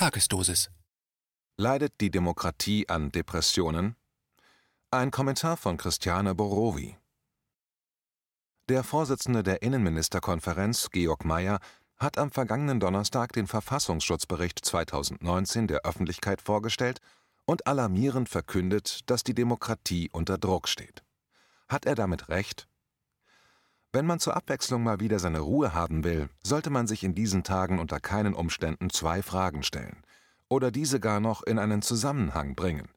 Tagesdosis. Leidet die Demokratie an Depressionen? Ein Kommentar von Christiane Borowi. Der Vorsitzende der Innenministerkonferenz, Georg Mayer, hat am vergangenen Donnerstag den Verfassungsschutzbericht 2019 der Öffentlichkeit vorgestellt und alarmierend verkündet, dass die Demokratie unter Druck steht. Hat er damit recht? Wenn man zur Abwechslung mal wieder seine Ruhe haben will, sollte man sich in diesen Tagen unter keinen Umständen zwei Fragen stellen oder diese gar noch in einen Zusammenhang bringen.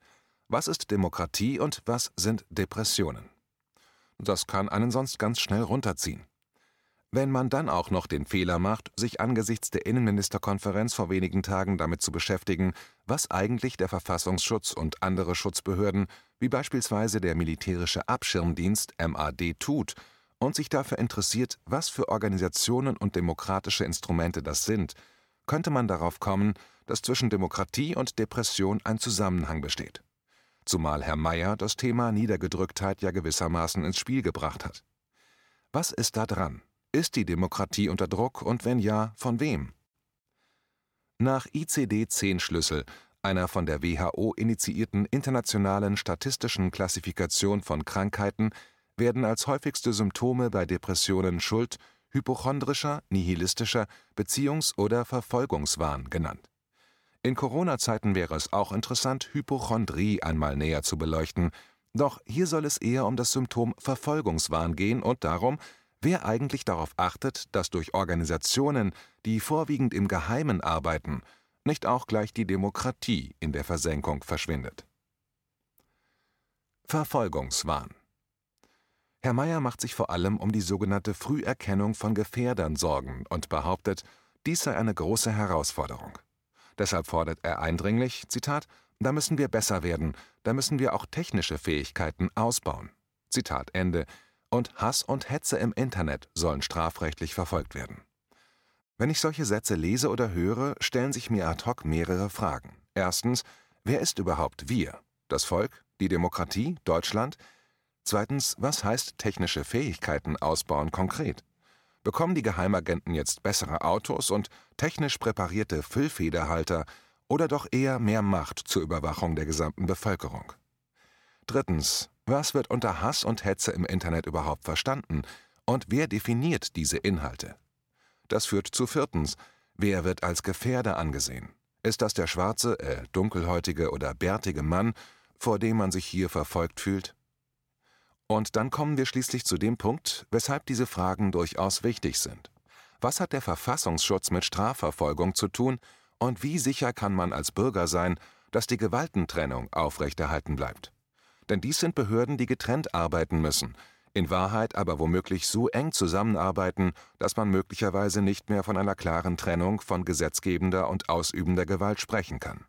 Was ist Demokratie und was sind Depressionen? Das kann einen sonst ganz schnell runterziehen. Wenn man dann auch noch den Fehler macht, sich angesichts der Innenministerkonferenz vor wenigen Tagen damit zu beschäftigen, was eigentlich der Verfassungsschutz und andere Schutzbehörden, wie beispielsweise der militärische Abschirmdienst MAD tut, und sich dafür interessiert, was für Organisationen und demokratische Instrumente das sind, könnte man darauf kommen, dass zwischen Demokratie und Depression ein Zusammenhang besteht. Zumal Herr Mayer das Thema Niedergedrücktheit ja gewissermaßen ins Spiel gebracht hat. Was ist da dran? Ist die Demokratie unter Druck und wenn ja, von wem? Nach ICD-10-Schlüssel, einer von der WHO initiierten internationalen statistischen Klassifikation von Krankheiten, werden als häufigste Symptome bei Depressionen Schuld, hypochondrischer, nihilistischer Beziehungs- oder Verfolgungswahn genannt. In Corona-Zeiten wäre es auch interessant, Hypochondrie einmal näher zu beleuchten, doch hier soll es eher um das Symptom Verfolgungswahn gehen und darum, wer eigentlich darauf achtet, dass durch Organisationen, die vorwiegend im Geheimen arbeiten, nicht auch gleich die Demokratie in der Versenkung verschwindet. Verfolgungswahn Herr Mayer macht sich vor allem um die sogenannte Früherkennung von Gefährdern Sorgen und behauptet, dies sei eine große Herausforderung. Deshalb fordert er eindringlich, Zitat, da müssen wir besser werden, da müssen wir auch technische Fähigkeiten ausbauen. Zitat Ende. Und Hass und Hetze im Internet sollen strafrechtlich verfolgt werden. Wenn ich solche Sätze lese oder höre, stellen sich mir ad hoc mehrere Fragen. Erstens, wer ist überhaupt wir? Das Volk? Die Demokratie? Deutschland? Zweitens, was heißt technische Fähigkeiten ausbauen konkret? Bekommen die Geheimagenten jetzt bessere Autos und technisch präparierte Füllfederhalter oder doch eher mehr Macht zur Überwachung der gesamten Bevölkerung? Drittens, was wird unter Hass und Hetze im Internet überhaupt verstanden und wer definiert diese Inhalte? Das führt zu viertens, wer wird als Gefährder angesehen? Ist das der schwarze, äh, dunkelhäutige oder bärtige Mann, vor dem man sich hier verfolgt fühlt? Und dann kommen wir schließlich zu dem Punkt, weshalb diese Fragen durchaus wichtig sind. Was hat der Verfassungsschutz mit Strafverfolgung zu tun und wie sicher kann man als Bürger sein, dass die Gewaltentrennung aufrechterhalten bleibt? Denn dies sind Behörden, die getrennt arbeiten müssen, in Wahrheit aber womöglich so eng zusammenarbeiten, dass man möglicherweise nicht mehr von einer klaren Trennung von gesetzgebender und ausübender Gewalt sprechen kann.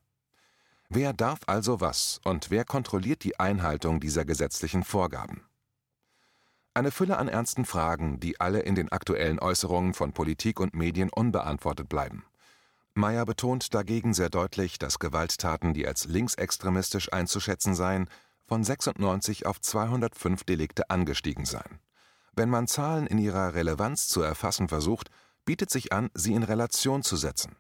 Wer darf also was und wer kontrolliert die Einhaltung dieser gesetzlichen Vorgaben? Eine Fülle an ernsten Fragen, die alle in den aktuellen Äußerungen von Politik und Medien unbeantwortet bleiben. Meyer betont dagegen sehr deutlich, dass Gewalttaten, die als linksextremistisch einzuschätzen seien, von 96 auf 205 Delikte angestiegen seien. Wenn man Zahlen in ihrer Relevanz zu erfassen versucht, bietet sich an, sie in Relation zu setzen.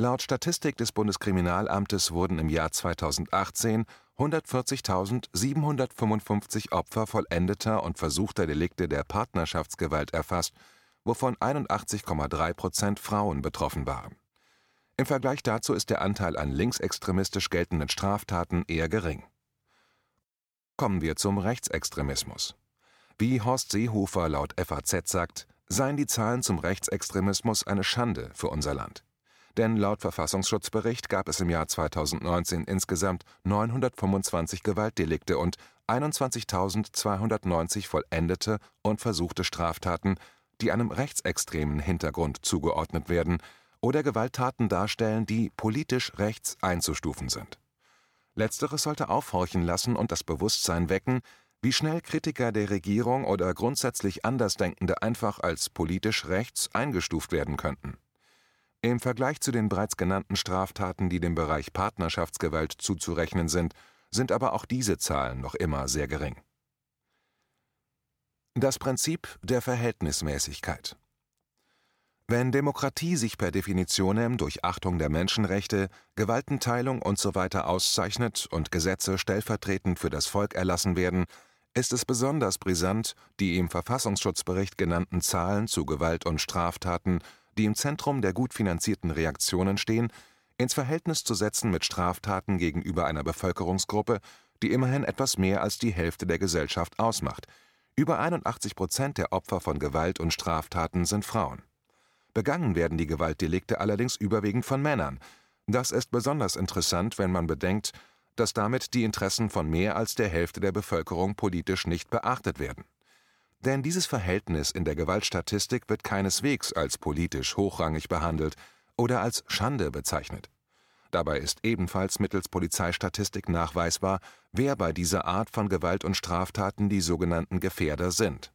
Laut Statistik des Bundeskriminalamtes wurden im Jahr 2018 140.755 Opfer vollendeter und versuchter Delikte der Partnerschaftsgewalt erfasst, wovon 81,3 Prozent Frauen betroffen waren. Im Vergleich dazu ist der Anteil an linksextremistisch geltenden Straftaten eher gering. Kommen wir zum Rechtsextremismus. Wie Horst Seehofer laut FAZ sagt, seien die Zahlen zum Rechtsextremismus eine Schande für unser Land denn laut Verfassungsschutzbericht gab es im Jahr 2019 insgesamt 925 Gewaltdelikte und 21.290 vollendete und versuchte Straftaten, die einem rechtsextremen Hintergrund zugeordnet werden oder Gewalttaten darstellen, die politisch rechts einzustufen sind. Letzteres sollte aufhorchen lassen und das Bewusstsein wecken, wie schnell Kritiker der Regierung oder grundsätzlich Andersdenkende einfach als politisch rechts eingestuft werden könnten. Im Vergleich zu den bereits genannten Straftaten, die dem Bereich Partnerschaftsgewalt zuzurechnen sind, sind aber auch diese Zahlen noch immer sehr gering. Das Prinzip der Verhältnismäßigkeit Wenn Demokratie sich per Definitionem durch Achtung der Menschenrechte, Gewaltenteilung usw. So auszeichnet und Gesetze stellvertretend für das Volk erlassen werden, ist es besonders brisant, die im Verfassungsschutzbericht genannten Zahlen zu Gewalt und Straftaten, die im Zentrum der gut finanzierten Reaktionen stehen, ins Verhältnis zu setzen mit Straftaten gegenüber einer Bevölkerungsgruppe, die immerhin etwas mehr als die Hälfte der Gesellschaft ausmacht. Über 81 Prozent der Opfer von Gewalt und Straftaten sind Frauen Begangen werden die Gewaltdelikte allerdings überwiegend von Männern. Das ist besonders interessant, wenn man bedenkt, dass damit die Interessen von mehr als der Hälfte der Bevölkerung politisch nicht beachtet werden. Denn dieses Verhältnis in der Gewaltstatistik wird keineswegs als politisch hochrangig behandelt oder als Schande bezeichnet. Dabei ist ebenfalls mittels Polizeistatistik nachweisbar, wer bei dieser Art von Gewalt und Straftaten die sogenannten Gefährder sind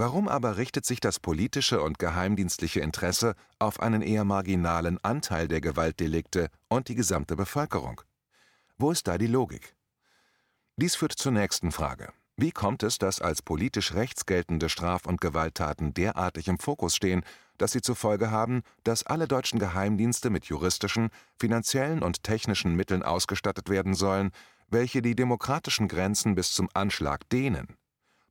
Warum aber richtet sich das politische und geheimdienstliche Interesse auf einen eher marginalen Anteil der Gewaltdelikte und die gesamte Bevölkerung? Wo ist da die Logik? Dies führt zur nächsten Frage. Wie kommt es, dass als politisch rechts geltende Straf- und Gewalttaten derartig im Fokus stehen, dass sie zur Folge haben, dass alle deutschen Geheimdienste mit juristischen, finanziellen und technischen Mitteln ausgestattet werden sollen, welche die demokratischen Grenzen bis zum Anschlag dehnen?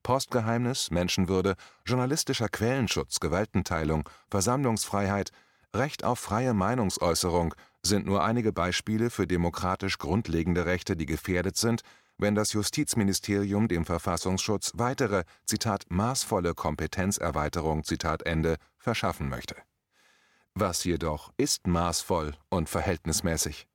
Postgeheimnis, Menschenwürde, journalistischer Quellenschutz, Gewaltenteilung, Versammlungsfreiheit, Recht auf freie Meinungsäußerung sind nur einige Beispiele für demokratisch grundlegende Rechte, die gefährdet sind, wenn das Justizministerium dem Verfassungsschutz weitere Zitat maßvolle Kompetenzerweiterung Zitat Ende verschaffen möchte. Was jedoch ist maßvoll und verhältnismäßig?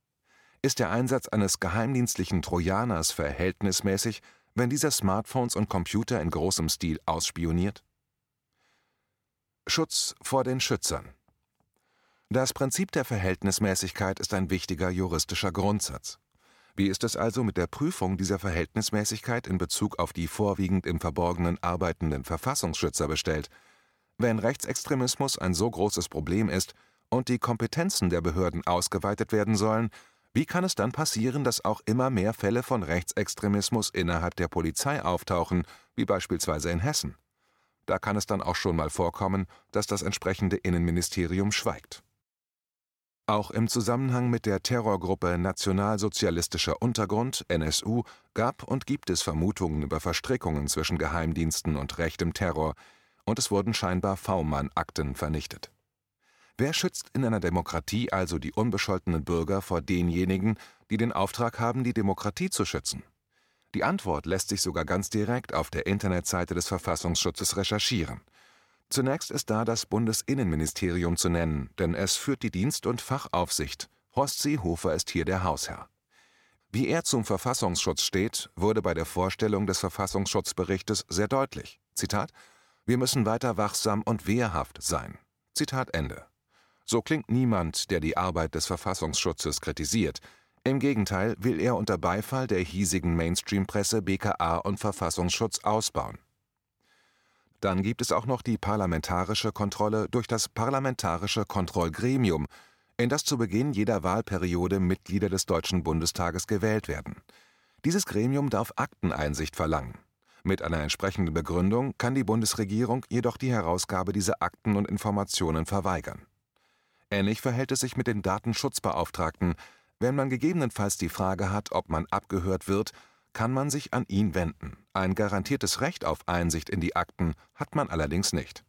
Ist der Einsatz eines geheimdienstlichen Trojaners verhältnismäßig, wenn dieser Smartphones und Computer in großem Stil ausspioniert? Schutz vor den Schützern Das Prinzip der Verhältnismäßigkeit ist ein wichtiger juristischer Grundsatz. Wie ist es also mit der Prüfung dieser Verhältnismäßigkeit in Bezug auf die vorwiegend im Verborgenen arbeitenden Verfassungsschützer bestellt? Wenn Rechtsextremismus ein so großes Problem ist und die Kompetenzen der Behörden ausgeweitet werden sollen, wie kann es dann passieren, dass auch immer mehr Fälle von Rechtsextremismus innerhalb der Polizei auftauchen, wie beispielsweise in Hessen? Da kann es dann auch schon mal vorkommen, dass das entsprechende Innenministerium schweigt. Auch im Zusammenhang mit der Terrorgruppe Nationalsozialistischer Untergrund NSU gab und gibt es Vermutungen über Verstrickungen zwischen Geheimdiensten und rechtem Terror, und es wurden scheinbar V-Mann-Akten vernichtet Wer schützt in einer Demokratie also die unbescholtenen Bürger vor denjenigen, die den Auftrag haben, die Demokratie zu schützen? Die Antwort lässt sich sogar ganz direkt auf der Internetseite des Verfassungsschutzes recherchieren. Zunächst ist da das Bundesinnenministerium zu nennen, denn es führt die Dienst- und Fachaufsicht. Horst Seehofer ist hier der Hausherr. Wie er zum Verfassungsschutz steht, wurde bei der Vorstellung des Verfassungsschutzberichtes sehr deutlich. Zitat: Wir müssen weiter wachsam und wehrhaft sein. Zitat Ende. So klingt niemand, der die Arbeit des Verfassungsschutzes kritisiert. Im Gegenteil will er unter Beifall der hiesigen Mainstream-Presse BKA und Verfassungsschutz ausbauen. Dann gibt es auch noch die parlamentarische Kontrolle durch das Parlamentarische Kontrollgremium, in das zu Beginn jeder Wahlperiode Mitglieder des Deutschen Bundestages gewählt werden. Dieses Gremium darf Akteneinsicht verlangen. Mit einer entsprechenden Begründung kann die Bundesregierung jedoch die Herausgabe dieser Akten und Informationen verweigern. Ähnlich verhält es sich mit den Datenschutzbeauftragten. Wenn man gegebenenfalls die Frage hat, ob man abgehört wird, kann man sich an ihn wenden. Ein garantiertes Recht auf Einsicht in die Akten hat man allerdings nicht.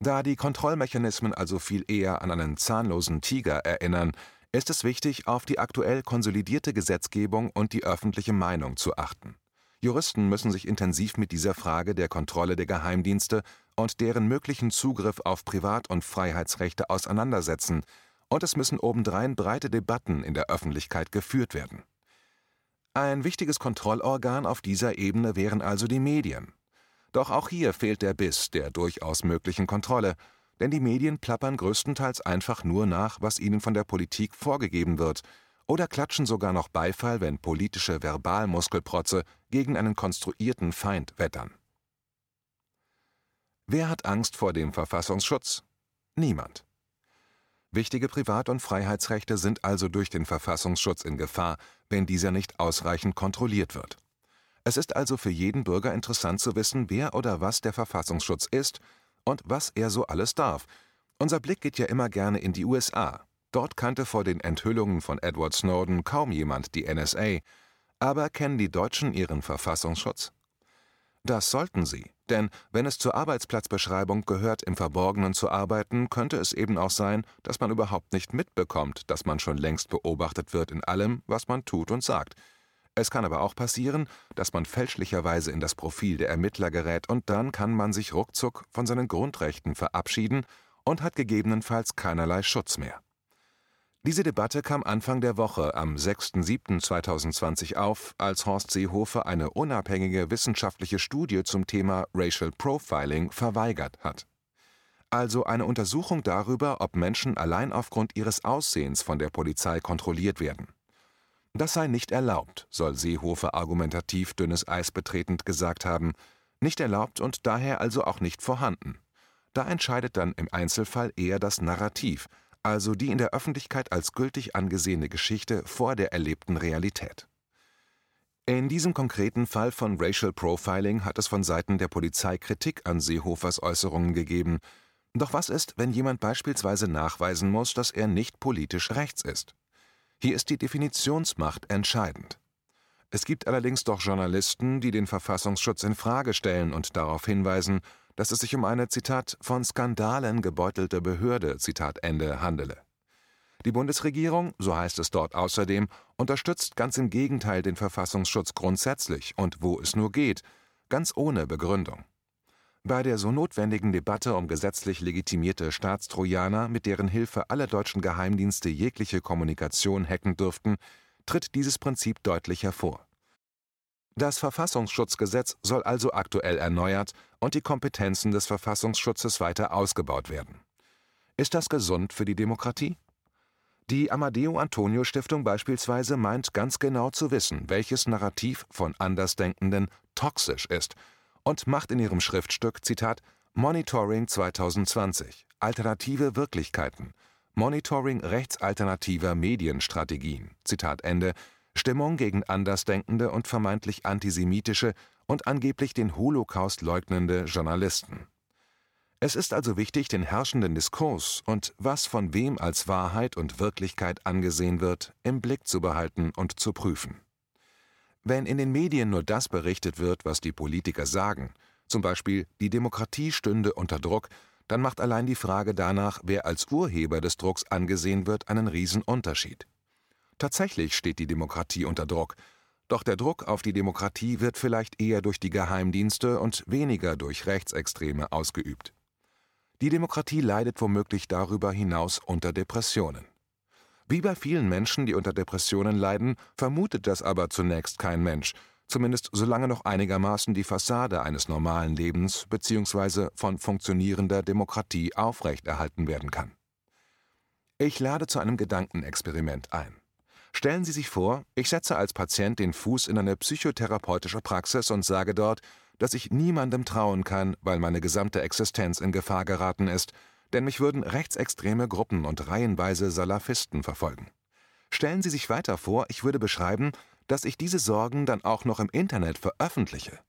Da die Kontrollmechanismen also viel eher an einen zahnlosen Tiger erinnern, ist es wichtig, auf die aktuell konsolidierte Gesetzgebung und die öffentliche Meinung zu achten. Juristen müssen sich intensiv mit dieser Frage der Kontrolle der Geheimdienste und deren möglichen Zugriff auf Privat- und Freiheitsrechte auseinandersetzen, und es müssen obendrein breite Debatten in der Öffentlichkeit geführt werden. Ein wichtiges Kontrollorgan auf dieser Ebene wären also die Medien. Doch auch hier fehlt der Biss der durchaus möglichen Kontrolle, denn die Medien plappern größtenteils einfach nur nach, was ihnen von der Politik vorgegeben wird, oder klatschen sogar noch Beifall, wenn politische Verbalmuskelprotze gegen einen konstruierten Feind wettern. Wer hat Angst vor dem Verfassungsschutz? Niemand. Wichtige Privat- und Freiheitsrechte sind also durch den Verfassungsschutz in Gefahr, wenn dieser nicht ausreichend kontrolliert wird. Es ist also für jeden Bürger interessant zu wissen, wer oder was der Verfassungsschutz ist und was er so alles darf, Unser Blick geht ja immer gerne in die USA. Dort kannte vor den Enthüllungen von Edward Snowden kaum jemand die NSA. Aber kennen die Deutschen ihren Verfassungsschutz? Das sollten sie, denn wenn es zur Arbeitsplatzbeschreibung gehört, im Verborgenen zu arbeiten, könnte es eben auch sein, dass man überhaupt nicht mitbekommt, dass man schon längst beobachtet wird in allem, was man tut und sagt. Es kann aber auch passieren, dass man fälschlicherweise in das Profil der Ermittler gerät und dann kann man sich ruckzuck von seinen Grundrechten verabschieden und hat gegebenenfalls keinerlei Schutz mehr. Diese Debatte kam Anfang der Woche am 6.7.2020 auf, als Horst Seehofer eine unabhängige wissenschaftliche Studie zum Thema Racial Profiling verweigert hat. Also eine Untersuchung darüber, ob Menschen allein aufgrund ihres Aussehens von der Polizei kontrolliert werden. Das sei nicht erlaubt, soll Seehofer argumentativ dünnes Eis betretend gesagt haben, nicht erlaubt und daher also auch nicht vorhanden. Da entscheidet dann im Einzelfall eher das Narrativ, also die in der Öffentlichkeit als gültig angesehene Geschichte vor der erlebten Realität. In diesem konkreten Fall von Racial Profiling hat es von Seiten der Polizei Kritik an Seehofers Äußerungen gegeben. Doch was ist, wenn jemand beispielsweise nachweisen muss, dass er nicht politisch rechts ist? Hier ist die Definitionsmacht entscheidend. Es gibt allerdings doch Journalisten, die den Verfassungsschutz in Frage stellen und darauf hinweisen, dass es sich um eine Zitat von Skandalen gebeutelte Behörde Zitat Ende handele. Die Bundesregierung, so heißt es dort außerdem, unterstützt ganz im Gegenteil den Verfassungsschutz grundsätzlich und wo es nur geht, ganz ohne Begründung. Bei der so notwendigen Debatte um gesetzlich legitimierte Staatstrojaner, mit deren Hilfe alle deutschen Geheimdienste jegliche Kommunikation hacken dürften, tritt dieses Prinzip deutlich hervor. Das Verfassungsschutzgesetz soll also aktuell erneuert und die Kompetenzen des Verfassungsschutzes weiter ausgebaut werden. Ist das gesund für die Demokratie? Die Amadeo Antonio Stiftung beispielsweise meint ganz genau zu wissen, welches Narrativ von Andersdenkenden toxisch ist und macht in ihrem Schriftstück Zitat Monitoring 2020 Alternative Wirklichkeiten Monitoring rechtsalternativer Medienstrategien Zitat Ende Stimmung gegen Andersdenkende und vermeintlich antisemitische und angeblich den Holocaust leugnende Journalisten. Es ist also wichtig, den herrschenden Diskurs und was von wem als Wahrheit und Wirklichkeit angesehen wird, im Blick zu behalten und zu prüfen. Wenn in den Medien nur das berichtet wird, was die Politiker sagen, zum Beispiel die Demokratie stünde unter Druck, dann macht allein die Frage danach, wer als Urheber des Drucks angesehen wird, einen Riesenunterschied. Tatsächlich steht die Demokratie unter Druck, doch der Druck auf die Demokratie wird vielleicht eher durch die Geheimdienste und weniger durch Rechtsextreme ausgeübt. Die Demokratie leidet womöglich darüber hinaus unter Depressionen. Wie bei vielen Menschen, die unter Depressionen leiden, vermutet das aber zunächst kein Mensch, zumindest solange noch einigermaßen die Fassade eines normalen Lebens bzw. von funktionierender Demokratie aufrechterhalten werden kann. Ich lade zu einem Gedankenexperiment ein. Stellen Sie sich vor, ich setze als Patient den Fuß in eine psychotherapeutische Praxis und sage dort, dass ich niemandem trauen kann, weil meine gesamte Existenz in Gefahr geraten ist, denn mich würden rechtsextreme Gruppen und reihenweise Salafisten verfolgen. Stellen Sie sich weiter vor, ich würde beschreiben, dass ich diese Sorgen dann auch noch im Internet veröffentliche.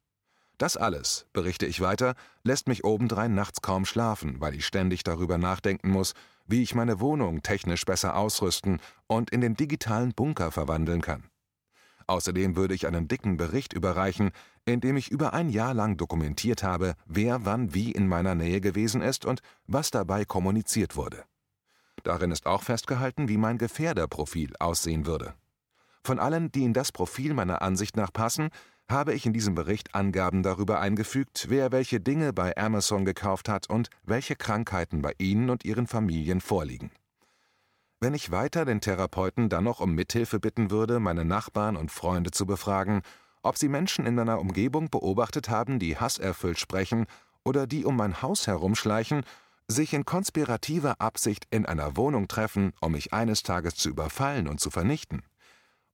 Das alles, berichte ich weiter, lässt mich obendrein nachts kaum schlafen, weil ich ständig darüber nachdenken muss, wie ich meine Wohnung technisch besser ausrüsten und in den digitalen Bunker verwandeln kann. Außerdem würde ich einen dicken Bericht überreichen, in dem ich über ein Jahr lang dokumentiert habe, wer wann wie in meiner Nähe gewesen ist und was dabei kommuniziert wurde. Darin ist auch festgehalten, wie mein Gefährderprofil aussehen würde. Von allen, die in das Profil meiner Ansicht nach passen, habe ich in diesem Bericht Angaben darüber eingefügt, wer welche Dinge bei Amazon gekauft hat und welche Krankheiten bei ihnen und ihren Familien vorliegen. Wenn ich weiter den Therapeuten dann noch um Mithilfe bitten würde, meine Nachbarn und Freunde zu befragen, ob sie Menschen in meiner Umgebung beobachtet haben, die hasserfüllt sprechen oder die um mein Haus herumschleichen, sich in konspirativer Absicht in einer Wohnung treffen, um mich eines Tages zu überfallen und zu vernichten,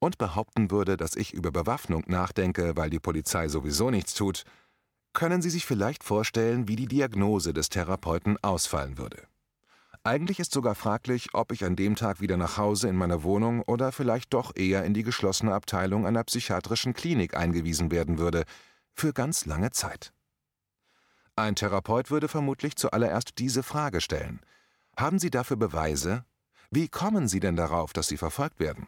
und behaupten würde, dass ich über Bewaffnung nachdenke, weil die Polizei sowieso nichts tut, können Sie sich vielleicht vorstellen, wie die Diagnose des Therapeuten ausfallen würde. Eigentlich ist sogar fraglich, ob ich an dem Tag wieder nach Hause in meine Wohnung oder vielleicht doch eher in die geschlossene Abteilung einer psychiatrischen Klinik eingewiesen werden würde, für ganz lange Zeit. Ein Therapeut würde vermutlich zuallererst diese Frage stellen Haben Sie dafür Beweise? Wie kommen Sie denn darauf, dass Sie verfolgt werden?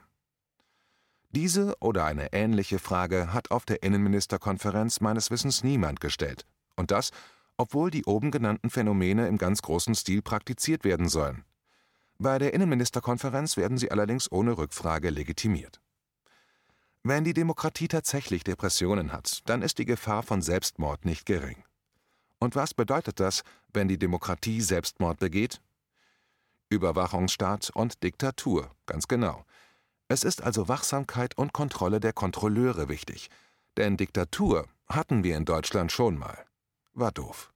Diese oder eine ähnliche Frage hat auf der Innenministerkonferenz meines Wissens niemand gestellt. Und das, obwohl die oben genannten Phänomene im ganz großen Stil praktiziert werden sollen. Bei der Innenministerkonferenz werden sie allerdings ohne Rückfrage legitimiert. Wenn die Demokratie tatsächlich Depressionen hat, dann ist die Gefahr von Selbstmord nicht gering. Und was bedeutet das, wenn die Demokratie Selbstmord begeht? Überwachungsstaat und Diktatur, ganz genau. Es ist also Wachsamkeit und Kontrolle der Kontrolleure wichtig, denn Diktatur hatten wir in Deutschland schon mal. War doof.